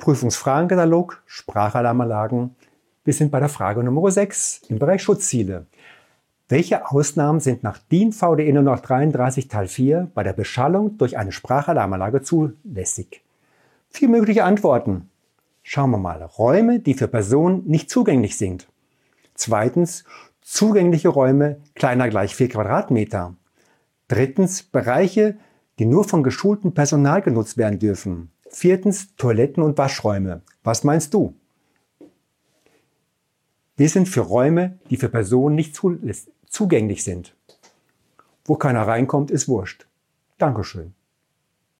Prüfungsfragenkatalog, Sprachalarmanlagen. Wir sind bei der Frage Nummer 6 im Bereich Schutzziele. Welche Ausnahmen sind nach DIN VDE 33 Teil 4 bei der Beschallung durch eine Sprachalarmanlage zulässig? Vier mögliche Antworten. Schauen wir mal. Räume, die für Personen nicht zugänglich sind. Zweitens, zugängliche Räume kleiner gleich 4 Quadratmeter. Drittens, Bereiche, die nur von geschultem Personal genutzt werden dürfen. Viertens, Toiletten und Waschräume. Was meinst du? Wir sind für Räume, die für Personen nicht zugänglich sind. Wo keiner reinkommt, ist wurscht. Dankeschön.